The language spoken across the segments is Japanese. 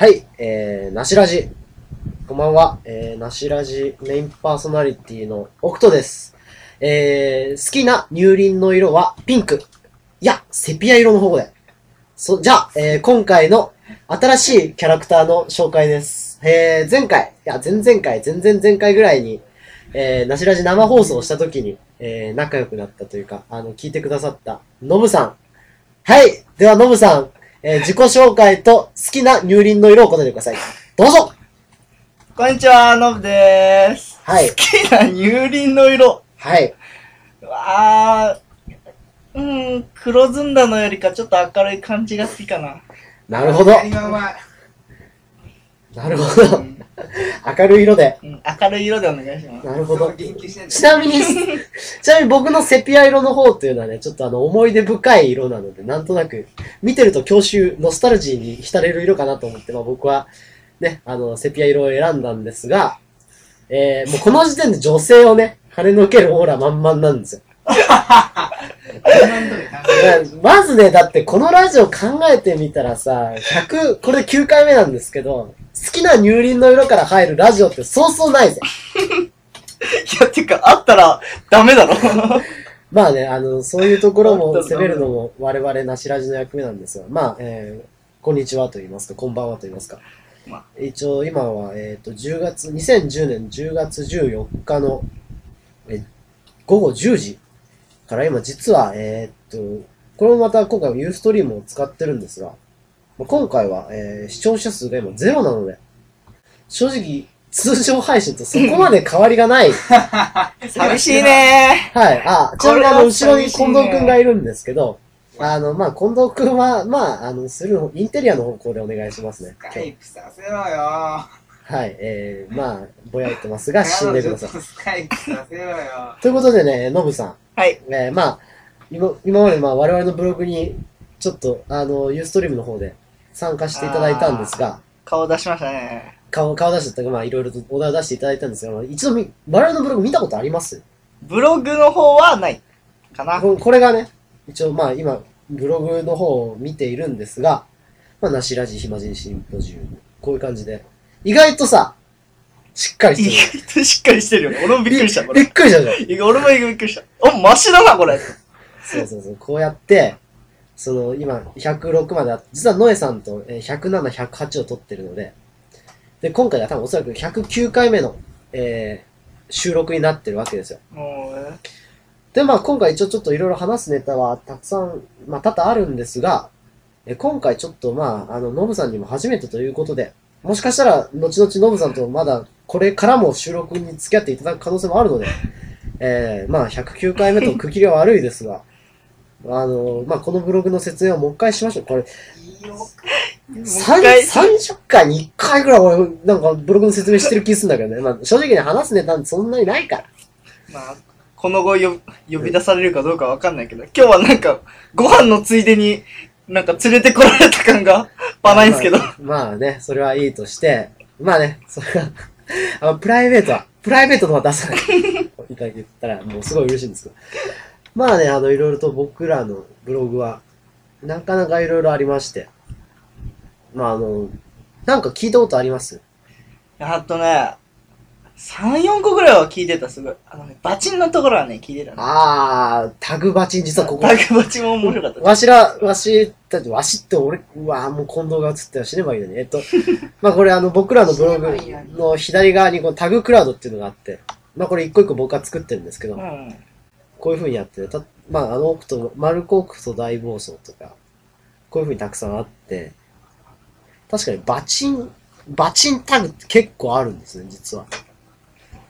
はい、えー、なしラジ。こんばんは。えー、なしラジメインパーソナリティのオクトです。えー、好きな乳輪の色はピンク。いや、セピア色の方で。そ、じゃあ、えー、今回の新しいキャラクターの紹介です。えー、前回、いや、前々回、前々前回ぐらいに、えー、なしラジ生放送した時に、えー、仲良くなったというか、あの、聞いてくださった、ノブさん。はい。では、ノブさん、えー自己紹介と好きな乳輪の色を答えてください。どうぞこんにちは、のぶでーす。はい好。きな乳輪の色。はい。うわー、うーん、黒ずんだのよりかちょっと明るい感じが好きかな。なるほど。なるほど。明るい色で。うん、明るい色でお願いします。なるほど。元気してんちなみに、ちなみに僕のセピア色の方っていうのはね、ちょっとあの思い出深い色なので、なんとなく、見てると郷愁、ノスタルジーに浸れる色かなと思って、まあ僕は、ね、あの、セピア色を選んだんですが、えー、もうこの時点で女性をね、跳ねのけるオーラ満々なんですよ。まずね、だってこのラジオ考えてみたらさ、100、これ9回目なんですけど、好きな乳輪の色から入るラジオってそうそうないぜ。いや、てか、あったらダメだろ。まあね、あの、そういうところも攻めるのも我々なしラジの役目なんですが、まあ、えー、こんにちはと言いますか、こんばんはと言いますか。まあ一応今は、えっ、と、10月、2010年10月14日の、え午後10時から今実は、えっ、と、これもまた今回はユーストリームを使ってるんですが、まあ今回は、えー視聴者数が今ゼロなので、正直、通常配信とそこまで変わりがない。寂しいねはい。あ、ちなみにあの、後ろに近藤くんがいるんですけど、あの、まあ、近藤くんは、まあ、あの、する、インテリアの方向でお願いしますね。スカイプさせろよはい。えー、まあ、ぼやいてますが、死んでください。スカイプさせろよということでね、ノブさん。はい。えー、まあ、今、今までまあ、我々のブログに、ちょっと、あの、ユーストリームの方で参加していただいたんですが、顔出しましたね。顔、顔出してたまあ、いろいろとお題を出していただいたんですが、一度み、我々のブログ見たことあります？ブログの方はない。かな。ここれがね、一応まあ今、ブログの方を見ているんですが、まあ、なしラジ暇人シンポジウム。こういう感じで。意外とさ、しっかり意してる。外としっかりしてるよね。俺もびっくりした、これ。びっくりしたじゃん。俺もびっくりした。お、マシだな、これ。そうそうそう。こうやって、その、今、106まであって、実はノエさんとえー107、108を取ってるので、で、今回は多分おそらく109回目の、えー収録になってるわけですよ。で、まあ今回一応ちょっといろいろ話すネタはたくさん、まあ多々あるんですが、え今回ちょっとまあ、あの、ノブさんにも初めてということで、もしかしたら後々ノブさんとまだこれからも収録に付き合っていただく可能性もあるので、えー、まあ109回目と区切りは悪いですが、あの、まあこのブログの説明をもう一回しましょう。これ、いいよもう一三回30回に1回ぐらい俺、なんかブログの説明してる気するんだけどね。まあ正直に話すネタそんなにないから。まあ、この後よ呼び出されるかどうかわかんないけど、今日はなんか、ご飯のついでに、なんか連れてこられた感が、パないんですけど。まあ。まあね、それはいいとして、まあね、それは、あのプライベートは、プライベートのは出さない。いただけたら、もうすごい嬉しいんですけど。まあね、あの、いろいろと僕らのブログは、なかなかいろいろありまして。まああの、なんか聞いたことあります？あとね、3、4個ぐらいは聞いてた、すごい。あのね、バチンのところはね、聞いてたね。あー、タグバチン、実はここタ、グバチンも面白かった。わしら、わしたち、わしって俺、うわーもう近藤が映っては死ねばいいのに。えっと、まあこれあの僕らのブログの左側にこのタグクラウドっていうのがあって、まあこれ一個一個僕は作ってるんですけど、うん。こういう風にやって、たまああのオクト、マルコオクト大暴走とか、こういう風にたくさんあって、確かにバチン、バチンタグって結構あるんですね、実は。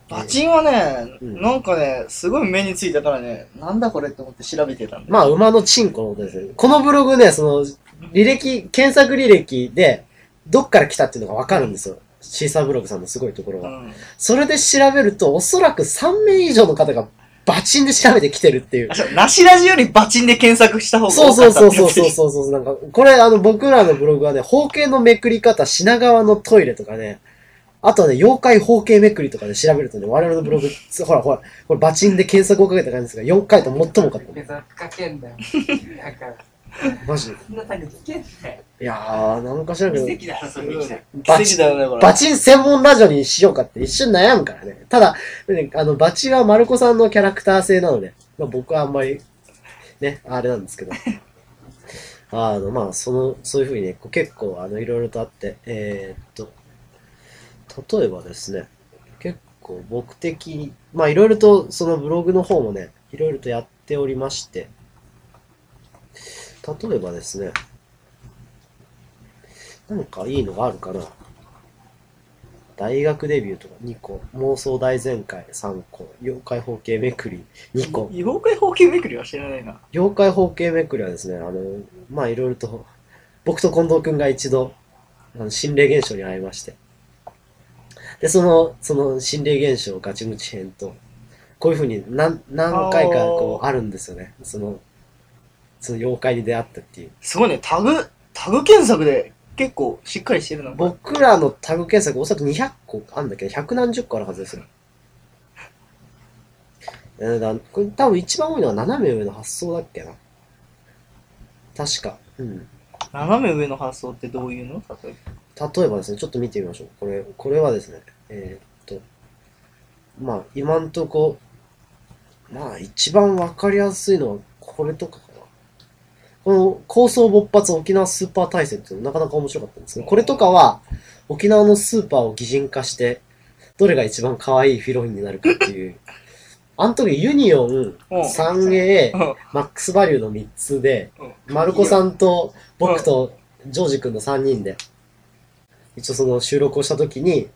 バチンはね、うんなんかね、すごい目についたからね、なんだこれって思って調べてたんだよ。まあ馬のチンコのことですね。このブログね、その、履歴、検索履歴で、どっから来たっていうのがわかるんですよ。シーサーブログさんのすごいところが。うん。それで調べると、おそらく3名以上の方がバチンで調べてきてるっていうあ、。そう、なしラジよりバチンで検索した方がそうそうそうそうそうう。そうそう。なんか、これあの僕らのブログはね、包茎のめくり方、品川のトイレとかね、あとはね、妖怪包茎めくりとかで調べるとね、我々のブログ、つほらほら、これバチンで検索をかけた感じですが、4回と最も多かった。別に不可見だよ。だから、マジで。いやー、なんか知らんけど、奇跡だろ、それ。バチ奇跡だよね、これ。バチン専門ラジオにしようかって一瞬悩むからね。ただ、ねあの、バチはマルコさんのキャラクター性なので、まあ僕はあんまり、ね、あれなんですけど。あの、まあ、その、そういうふうにね、こう結構、あの、いろいろとあって、えーっと、例えばですね、結構僕的に、まあ、いろいろと、そのブログの方もね、いろいろとやっておりまして、例えばですね、なんかいいのがあるかな。大学デビューとか2個、妄想大全開3個、妖怪包茎めくり2個。妖怪包茎めくりは知らないな。妖怪包茎めくりはですね、あの、まあいろいろと、僕と近藤くんが一度、あの心霊現象に会いまして。で、その、その心霊現象ガチムチ編と、こういうふうに何、何回かこうあるんですよね。その、その妖怪に出会ったっていう。すごいね、タグ、タグ検索で結構しっかりしてるな。僕らのタグ検索おそらく200個あんだけ？ど、百何十個あるはずですよ。えーだこれ多分一番多いのは斜め上の発想だっけな。確か。うん。斜め上の発想ってどういうの？例え例えばですね、ちょっと見てみましょう。これ、これはですね、えーっと、まあ、今んとこ、まあ、一番わかりやすいのは、これとか。この、構想勃発沖縄スーパー大戦っていうのなかなか面白かったんですけど、これとかは、沖縄のスーパーを擬人化して、どれが一番可愛いフィロインになるかっていう、あの時ユニオン、うん。三 A、ばマックスバリューの3つで、うん。マルコさんと僕とジョージ君の3人で、一応その収録をした時に、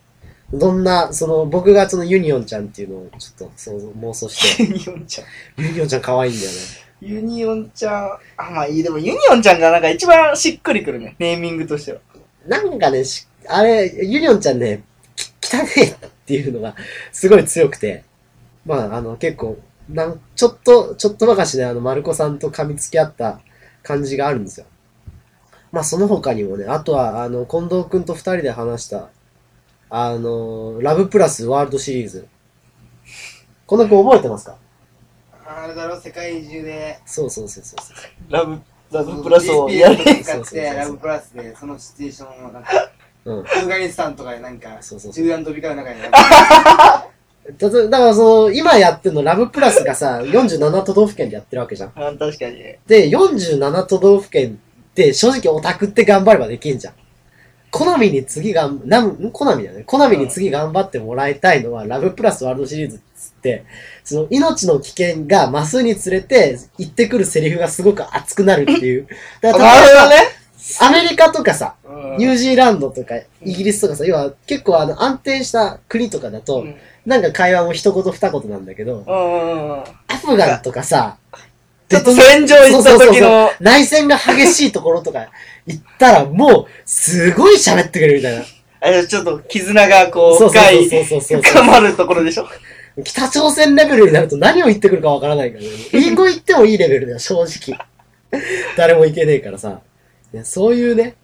どんな、その僕がそのユニオンちゃんっていうのをちょっとそう妄想して、ユニオンちゃん。ユニオンちゃん可愛いんだよね。ユニオンちゃん。あ、まあいい。でもユニオンちゃんがなんか一番しっくりくるね。ネーミングとしては。なんかね、しあれ、ユニオンちゃんね、き汚ねえっていうのがすごい強くて、まあ、あの、結構、なん、ちょっと、ちょっとばかしね、あの、マルコさんと噛みつき合った感じがあるんですよ。まあ、その他にもね、あとは、あの、近藤くんと二人で話した、あの、ラブプラスワールドシリーズ。この子覚えてますか？あれだろ、世界中で。そうそうそうそうそう。ラブ、ラブプラスをやれ。使って、そうそうそうそうラブプラスで、そのシチュエーションを、なんか、うん。アフガニスタンとかでなんか、そうそうそう中断飛び交う中に、なんたかとだからその、今やってるのラブプラスがさ、47都道府県でやってるわけじゃん。あ確かに。で、47都道府県って正直オタクって頑張ればできんじゃん。コナミに次がん、なん、んコナミだよね。コナミに次頑張ってもらいたいのは、ラブプラスワールドシリーズその命の危険が増すにつれて、言ってくるセリフがすごく熱くなるっていう。だから。アメリカとかさ、うんニュージーランドとか、イギリスとかさ、要は結構あの安定した国とかだと、うんなんか会話も一言二言なんだけど。アフガンとかさ、ちょっと戦場行った時の、内戦が激しいところとか行ったら、もう、すごい喋ってくれるみたいな。あれちょっと絆がこう、深い、深まるところでしょ。北朝鮮レベルになると何を言ってくるかわからないからね。英語言ってもいいレベルだよ、正直。誰もいけねえからさ。ねそういうね、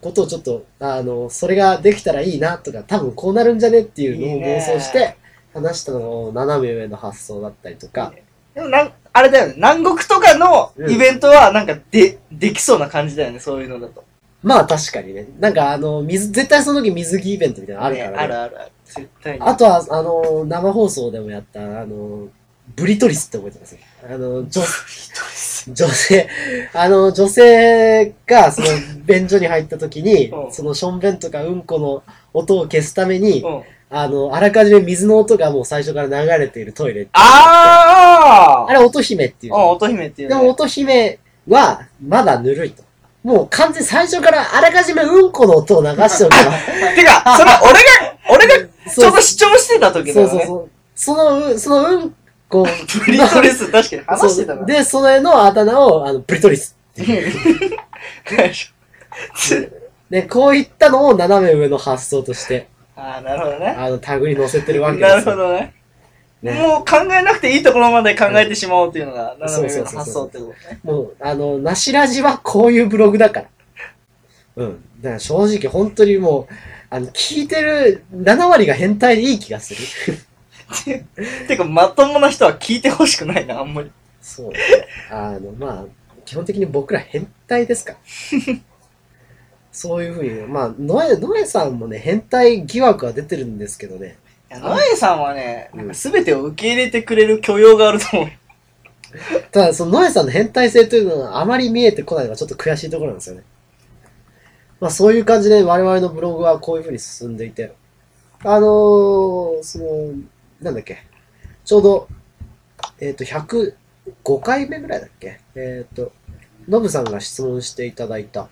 ことをちょっと、あの、それができたらいいなとか、多分こうなるんじゃねっていうのをいいね妄想して、話したのを斜め上の発想だったりとか、でもなん、あれだよね。南国とかのイベントはなんかで、できそうな感じだよね。そういうのだと。まあ確かにね、なんかあの、水、絶対その時水着イベントみたいなのあるからね。ねあるあるある。絶対に。あとは、あの、生放送でもやった、あの、ブリトリスって覚えてます？あの、女、女性、あの、女性が、その、便所に入った時にう、んその、ションベンとかうんこの音を消すために、うん。あの、あらかじめ水の音がもう最初から流れているトイレってあって。あーあれ、音姫っていうあの。乙姫っていうね。でも、音姫は、まだぬるいと。もう完全に最初からあらかじめうんこの音を流しておけば。てか、それ俺が、俺がちょうど主張してた時だよね。そうそうそう。そのう、そのうんこ、ブリトリス確かに話してたな。で、それのあだ名を、あの、ブリトリス。で、こういったのを斜め上の発想として、ああ、なるほどね。あの、タグに載せてるわけですよ。なるほどね。ね。もう考えなくていいところまで考えてしまおうっていうのが、斜め上の発想ってことね。もう、あの、なしラジはこういうブログだから。うん。だから正直、本当にもう、あの、聞いてる7割が変態でいい気がする。てか、まともな人は聞いてほしくないな、あんまり。そうね。あの、まあ、基本的に僕ら変態ですから。そういうふうに、まあ、ノエ、ノエさんもね、変態疑惑は出てるんですけどね。いや、ノエさんはね、うんなんか全てを受け入れてくれる許容があると思う。ただ、そのノエさんの変態性というのはあまり見えてこないのがちょっと悔しいところなんですよね。まあ、そういう感じで我々のブログはこういうふうに進んでいて、あのー、その、なんだっけ、ちょうど、えっ、と、105回目ぐらいだっけえっ、と、ノブさんが質問していただいた、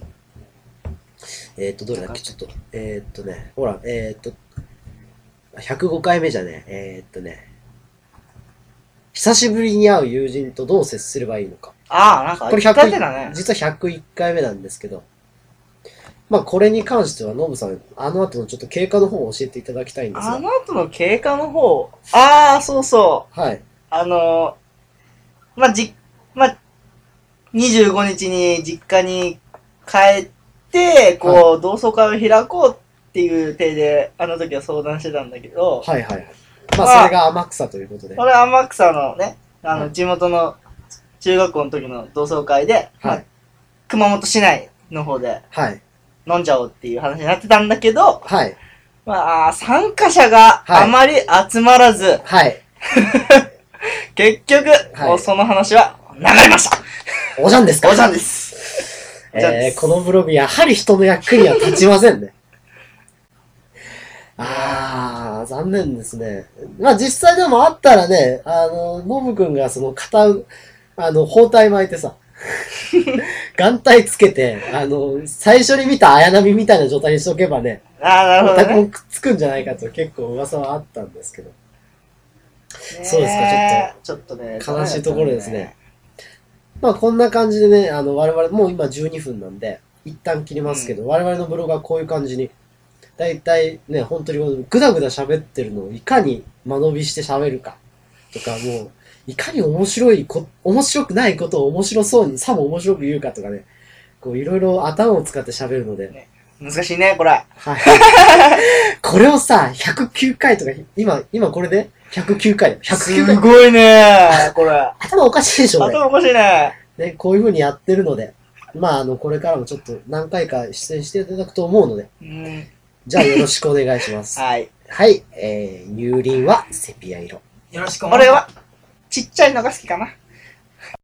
えっ、と、どれだっけちょっと、えっ、とね、ほら、えっ、と、105回目じゃねえ、えっ、とね、久しぶりに会う友人とどう接すればいいのか。ああ、なんかこれ言ったってだね100、。実は101回目なんですけど、まあこれに関してはノブさん、あの後のちょっと経過の方を教えていただきたいんですが、あの後の経過の方、ああ、そうそう。はい、あのー、まあ、じ、まあ、25日に実家に帰って、こう、同窓会を開こうっていう体で、あの時は相談してたんだけど、はいはいはい。ままああそれが天草ということで、これ天草のね、あの、はい地元の中学校の時の同窓会で、まあはい、熊本市内の方ではい、飲んじゃおうっていう話になってたんだけど、はい、まあ、参加者がはいあまり集まらず、はい、結局、はいその話は流れました。おじゃんですか？おじゃんです。えー、すこのブログやはり人の役には立ちませんね。あー、残念ですね。まあ実際でもあったらね、あの、ノブくんがその片う、あの、包帯巻いてさ、眼帯つけて、あの、最初に見た綾波みたいな状態にしとけばね、ああ、なるほどね。くっつくんじゃないかと結構噂はあったんですけど。そうですかねちょっとね。悲しいところですね。まあこんな感じでね、あの我々もう今12分なんで、一旦切りますけど、我々のブログはこういう感じに、だいたいね、本当にぐだぐだ喋ってるのをいかに間延びして喋るか、とかもう、いかに面白いこ、面白くないことを面白そうに、さも面白く言うかとかね、こういろいろ頭を使って喋るので、難しいね、これ。はい。これをさ、109回とか、今、今これで？109回だよ。109す回。ごいね、これ。頭おかしいでしょ、俺。頭おかしいね。ね、こういう風にやってるので、まあ、あの、これからもちょっと何回か出演していただくと思うので、うん。じゃあよろしくお願いします。はい。はい、えー、乳輪はセピア色。よろしくお俺は、ちっちゃいのが好きかな。